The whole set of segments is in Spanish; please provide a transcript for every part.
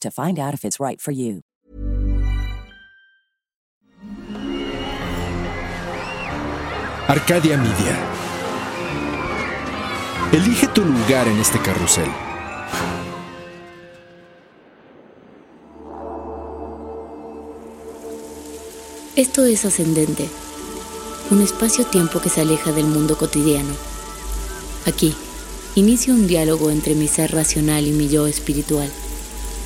to find out if it's right for you. Arcadia Media. Elige tu lugar en este carrusel. Esto es Ascendente, un espacio-tiempo que se aleja del mundo cotidiano. Aquí, inicio un diálogo entre mi ser racional y mi yo espiritual.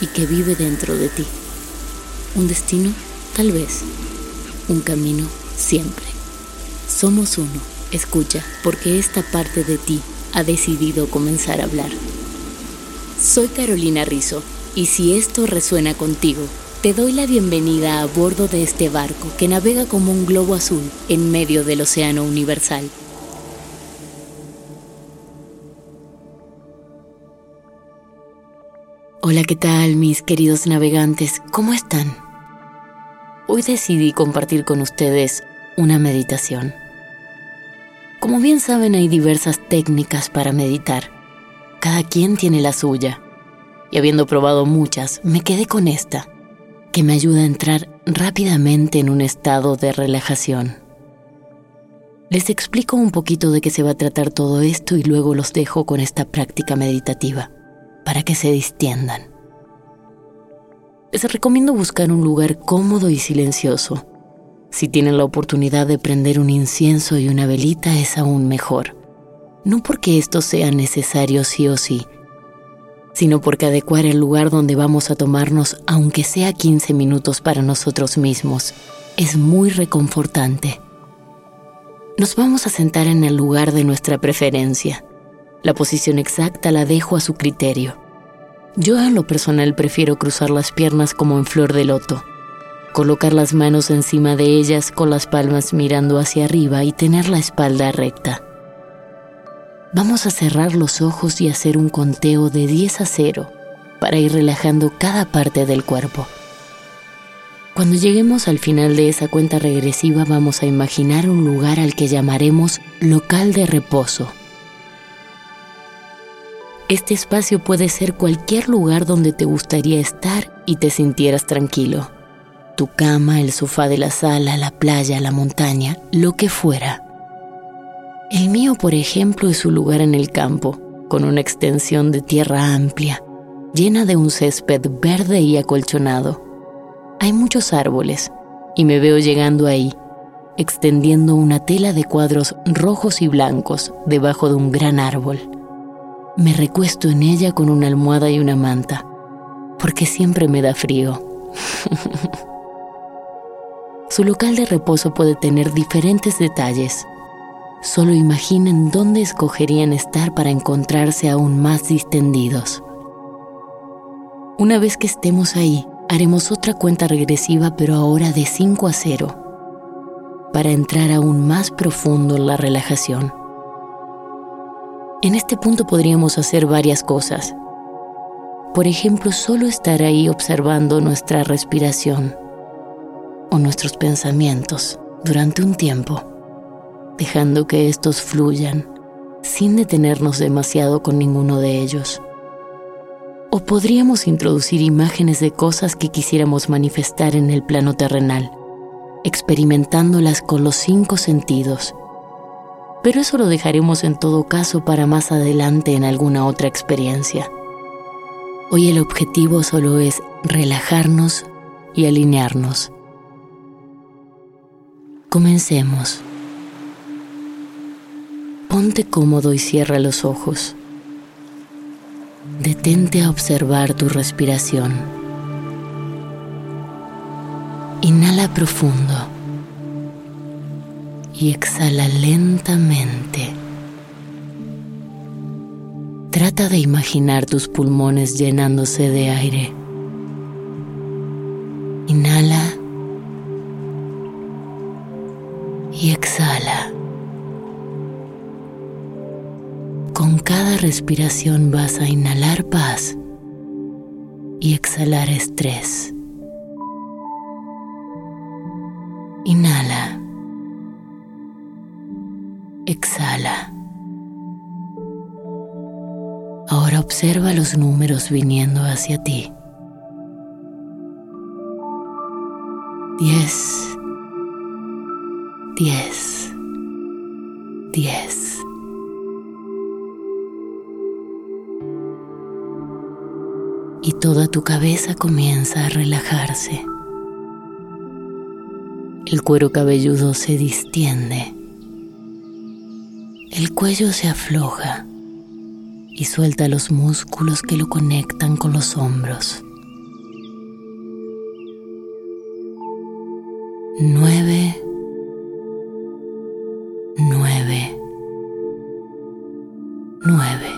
y que vive dentro de ti. Un destino, tal vez. Un camino, siempre. Somos uno. Escucha, porque esta parte de ti ha decidido comenzar a hablar. Soy Carolina Rizzo, y si esto resuena contigo, te doy la bienvenida a bordo de este barco que navega como un globo azul en medio del océano universal. Hola, ¿qué tal mis queridos navegantes? ¿Cómo están? Hoy decidí compartir con ustedes una meditación. Como bien saben, hay diversas técnicas para meditar. Cada quien tiene la suya. Y habiendo probado muchas, me quedé con esta, que me ayuda a entrar rápidamente en un estado de relajación. Les explico un poquito de qué se va a tratar todo esto y luego los dejo con esta práctica meditativa para que se distiendan. Les recomiendo buscar un lugar cómodo y silencioso. Si tienen la oportunidad de prender un incienso y una velita es aún mejor. No porque esto sea necesario sí o sí, sino porque adecuar el lugar donde vamos a tomarnos, aunque sea 15 minutos para nosotros mismos, es muy reconfortante. Nos vamos a sentar en el lugar de nuestra preferencia la posición exacta la dejo a su criterio. Yo a lo personal prefiero cruzar las piernas como en flor de loto, colocar las manos encima de ellas con las palmas mirando hacia arriba y tener la espalda recta. Vamos a cerrar los ojos y hacer un conteo de 10 a 0 para ir relajando cada parte del cuerpo. Cuando lleguemos al final de esa cuenta regresiva vamos a imaginar un lugar al que llamaremos local de reposo este espacio puede ser cualquier lugar donde te gustaría estar y te sintieras tranquilo. Tu cama, el sofá de la sala, la playa, la montaña, lo que fuera. El mío, por ejemplo, es un lugar en el campo, con una extensión de tierra amplia, llena de un césped verde y acolchonado. Hay muchos árboles y me veo llegando ahí, extendiendo una tela de cuadros rojos y blancos debajo de un gran árbol. Me recuesto en ella con una almohada y una manta, porque siempre me da frío. Su local de reposo puede tener diferentes detalles. Solo imaginen dónde escogerían estar para encontrarse aún más distendidos. Una vez que estemos ahí, haremos otra cuenta regresiva, pero ahora de 5 a 0, para entrar aún más profundo en la relajación. En este punto podríamos hacer varias cosas. Por ejemplo, solo estar ahí observando nuestra respiración o nuestros pensamientos durante un tiempo, dejando que estos fluyan sin detenernos demasiado con ninguno de ellos. O podríamos introducir imágenes de cosas que quisiéramos manifestar en el plano terrenal, experimentándolas con los cinco sentidos. Pero eso lo dejaremos en todo caso para más adelante en alguna otra experiencia. Hoy el objetivo solo es relajarnos y alinearnos. Comencemos. Ponte cómodo y cierra los ojos. Detente a observar tu respiración. Inhala profundo y exhala lentamente. Trata de imaginar tus pulmones llenándose de aire. Inhala y exhala. Con cada respiración vas a inhalar paz y exhalar estrés. Inhala. Exhala. Ahora observa los números viniendo hacia ti. Diez. Diez. Diez. y toda tu cabeza comienza a relajarse. El cuero cabelludo se distiende. El cuello se afloja y suelta los músculos que lo conectan con los hombros. Nueve, nueve, nueve.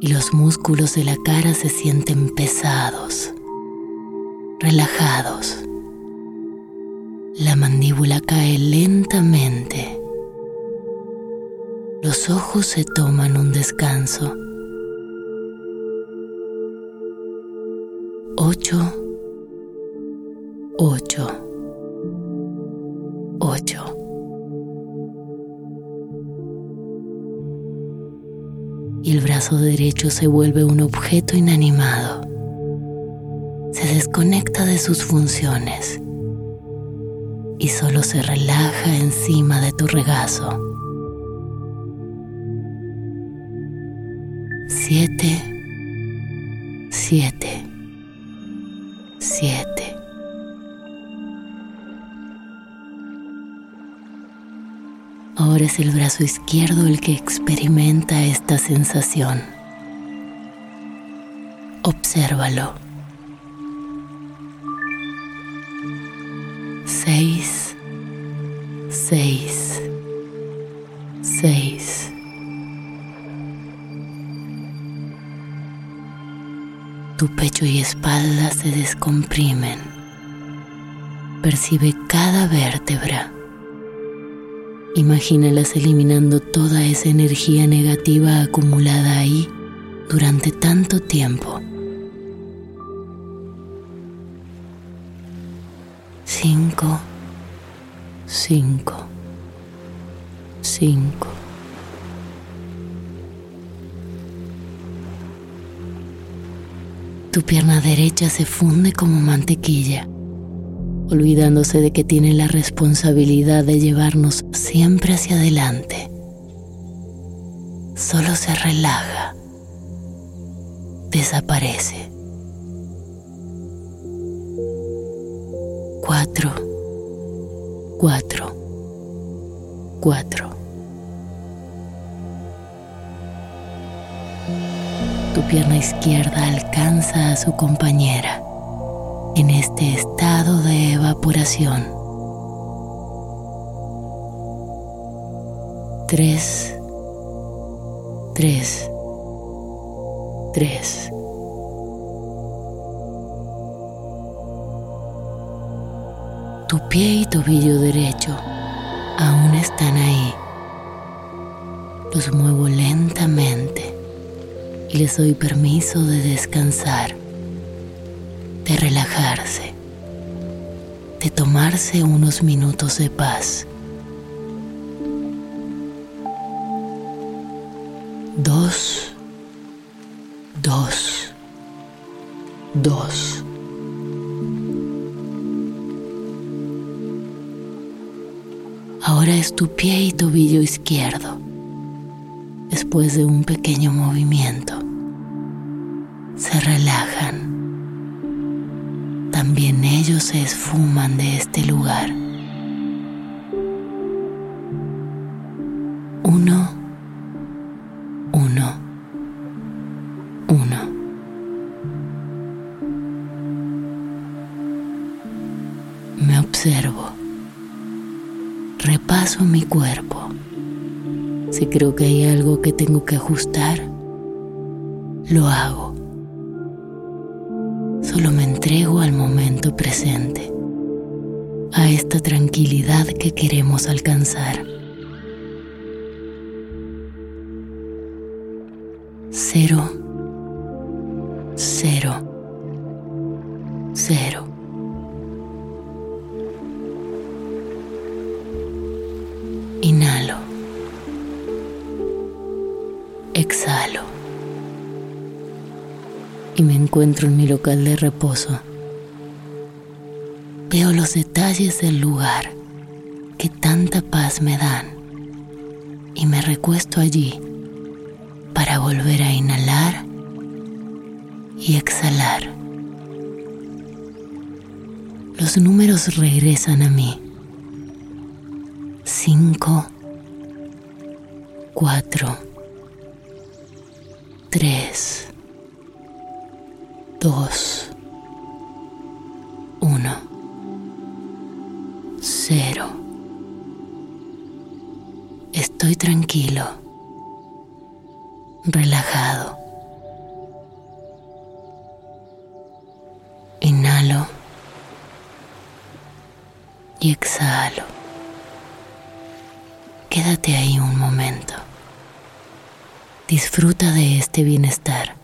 y los músculos de la cara se sienten pesados, relajados. La mandíbula cae lentamente. Los ojos se toman un descanso. Ocho, ocho, ocho. y el brazo derecho se vuelve un objeto inanimado. Se desconecta de sus funciones y solo se relaja encima de tu regazo. Siete, siete, siete. Ahora es el brazo izquierdo el que experimenta esta sensación. Obsérvalo. Seis, seis, seis. Tu pecho y espalda se descomprimen. Percibe cada vértebra Imagínalas eliminando toda esa energía negativa acumulada ahí durante tanto tiempo. Cinco, cinco, cinco. Tu pierna derecha se funde como mantequilla olvidándose de que tiene la responsabilidad de llevarnos siempre hacia adelante. Solo se relaja, desaparece. Cuatro, cuatro, cuatro. Tu pierna izquierda alcanza a su compañera en este estado de evaporación. Tres, tres, tres. Tu pie y tobillo derecho aún están ahí. Los muevo lentamente y les doy permiso de descansar, de relajarse, de tomarse unos minutos de paz. Dos, dos, dos. Tu pie y tobillo izquierdo. Después de un pequeño movimiento, se relajan. También ellos se esfuman de este lugar. Creo que hay algo que tengo que ajustar, lo hago. Solo me entrego al momento presente, a esta tranquilidad que queremos alcanzar. Cero, Exhalo. Y me encuentro en mi local de reposo. Veo los detalles del lugar que tanta paz me dan y me recuesto allí para volver a inhalar y exhalar. Los números regresan a mí cinco, cuatro, tres, dos, uno, cero. Estoy tranquilo, relajado. Inhalo y exhalo. Quédate ahí un momento. Disfruta de este bienestar.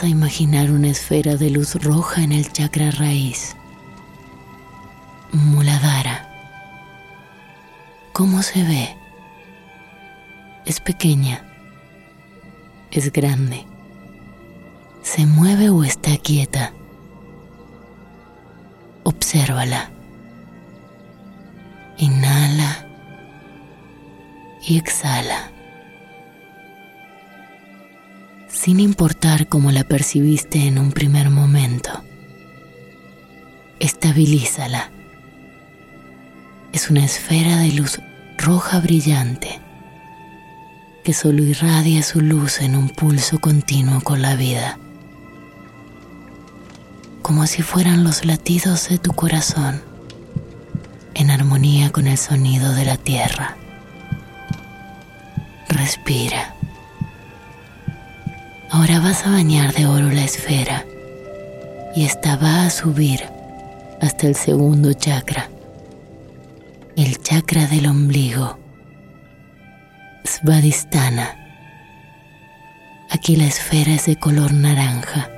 A imaginar una esfera de luz roja en el chakra raíz. Muladhara. ¿Cómo se ve? Es pequeña. Es grande. ¿Se mueve o está quieta? Obsérvala. Inhala y exhala. Sin importar cómo la percibiste en un primer momento, estabilízala. Es una esfera de luz roja brillante que solo irradia su luz en un pulso continuo con la vida, como si fueran los latidos de tu corazón en armonía con el sonido de la tierra. Respira. Ahora vas a bañar de oro la esfera y esta va a subir hasta el segundo chakra, el chakra del ombligo, Svadhisthana. Aquí la esfera es de color naranja.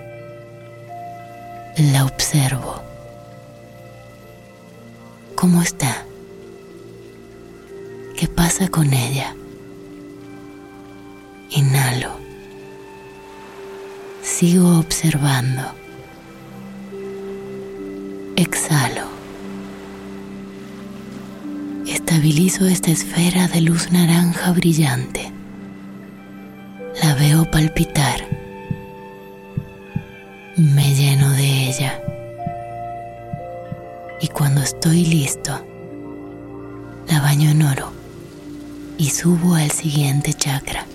La observo. ¿Cómo está? ¿Qué pasa con ella? Inhalo. Sigo observando. Exhalo. Estabilizo esta esfera de luz naranja brillante. La veo palpitar. Me lleno de ella. Y cuando estoy listo, la baño en oro y subo al siguiente chakra,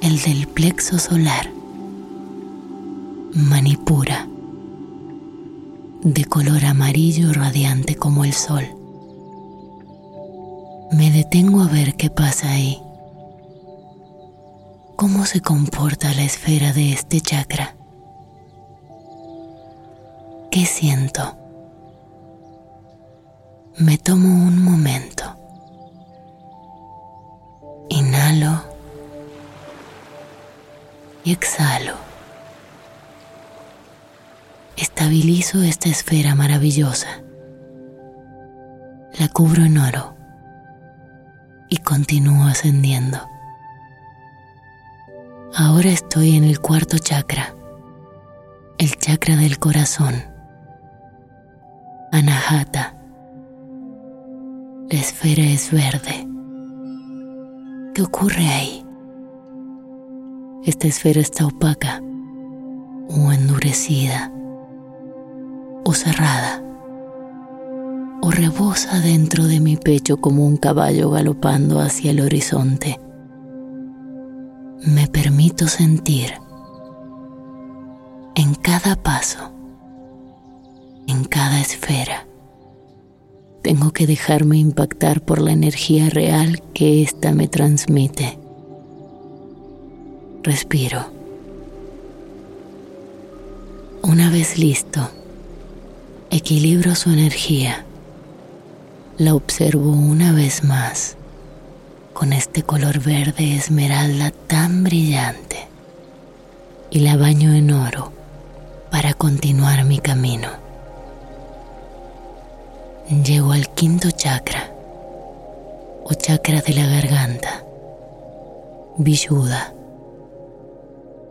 el del plexo solar, manipura, de color amarillo radiante como el sol. Me detengo a ver qué pasa ahí. ¿Cómo se comporta la esfera de este chakra? ¿Qué siento? Me tomo un momento. Inhalo y exhalo. Estabilizo esta esfera maravillosa. La cubro en oro y continúo ascendiendo. Ahora estoy en el cuarto chakra, el chakra del corazón. Anahata. La esfera es verde. ¿Qué ocurre ahí? Esta esfera está opaca o endurecida o cerrada o rebosa dentro de mi pecho como un caballo galopando hacia el horizonte. Me permito sentir en cada paso, en cada esfera tengo que dejarme impactar por la energía real que ésta me transmite. Respiro. Una vez listo, equilibro su energía. La observo una vez más con este color verde esmeralda tan brillante y la baño en oro para continuar mi camino. Llego al quinto chakra o chakra de la garganta, Vishuddha.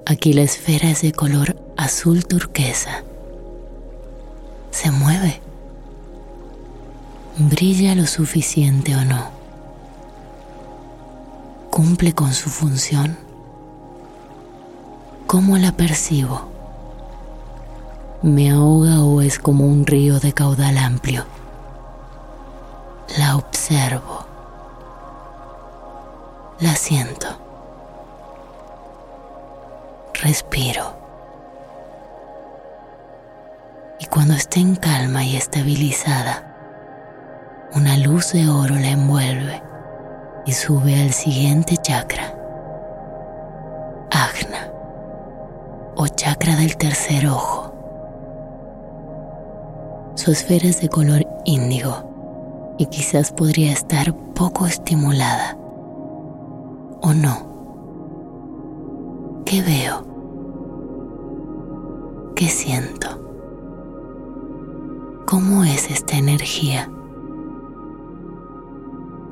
Aquí la esfera es de color azul turquesa. Se mueve. Brilla lo suficiente o no. Cumple con su función. ¿Cómo la percibo? ¿Me ahoga o es como un río de caudal amplio? La observo. La siento. Respiro. Y cuando esté en calma y estabilizada, una luz de oro la envuelve y sube al siguiente chakra. Agna o chakra del tercer ojo. Su esfera es de color índigo y quizás podría estar poco estimulada. ¿O no? ¿Qué ¿Qué veo? ¿Qué siento? ¿Cómo es esta energía?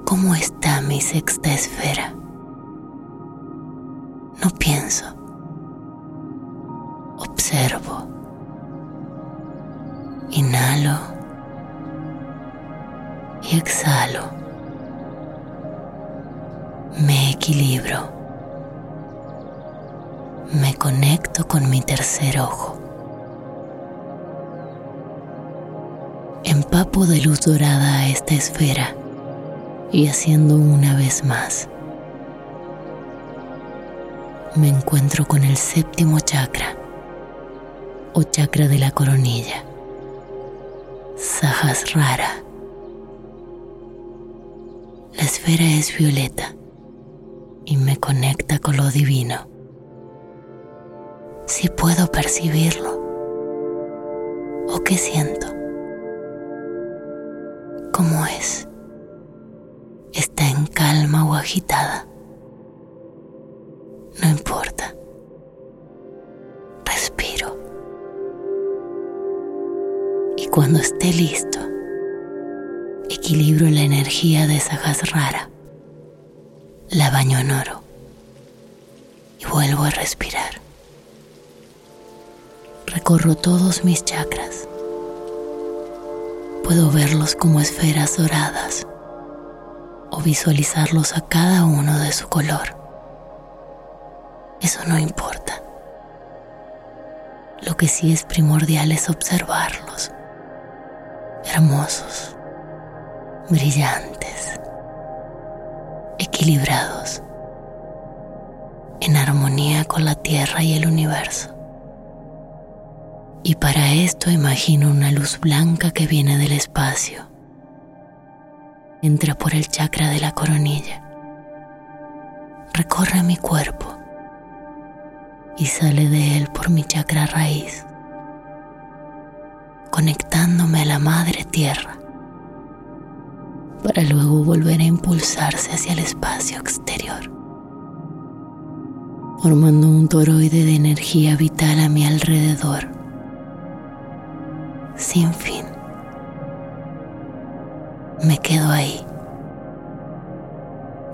¿Cómo está mi sexta esfera? No pienso. Observo. Inhalo y exhalo. Me equilibro. Me conecto con mi tercer ojo. Empapo de luz dorada a esta esfera y haciendo una vez más. Me encuentro con el séptimo chakra o chakra de la coronilla. Sahasrara. La esfera es violeta y me conecta con lo divino. Si puedo percibirlo. ¿O qué siento? ¿Cómo es? ¿Está en calma o agitada? No importa. Respiro. Y cuando esté listo, equilibro la energía de esa gas rara. La baño en oro. Y vuelvo a respirar. Recorro todos mis chakras. Puedo verlos como esferas doradas o visualizarlos a cada uno de su color. Eso no importa. Lo que sí es primordial es observarlos, hermosos, brillantes, equilibrados, en armonía con la tierra y el universo. Y para esto imagino una luz blanca que viene del espacio. Entra por el chakra de la coronilla. Recorre mi cuerpo. Y sale de él por mi chakra raíz, conectándome a la madre tierra, para luego volver a impulsarse hacia el espacio exterior, formando un toroide de energía vital a mi alrededor, sin fin. Me quedo ahí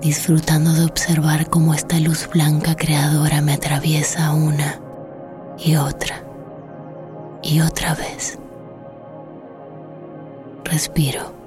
disfrutando de observar cómo esta luz blanca creadora me atraviesa una y otra y otra vez. Respiro.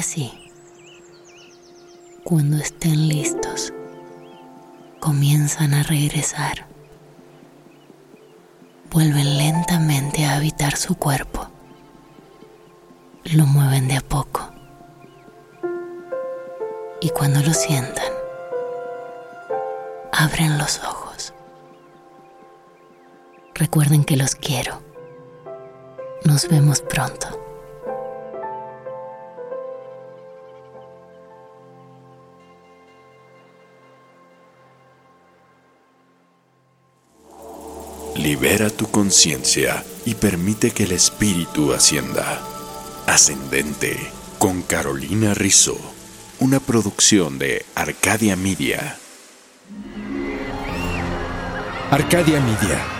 Ahora sí, cuando estén listos, comienzan a regresar. Vuelven lentamente a habitar su cuerpo. Lo mueven de a poco. Y cuando lo sientan, abren los ojos. Recuerden que los quiero. Nos vemos pronto. Libera tu conciencia y permite que el espíritu ascienda. Ascendente con Carolina Rizzo, una producción de Arcadia Media. Arcadia Media.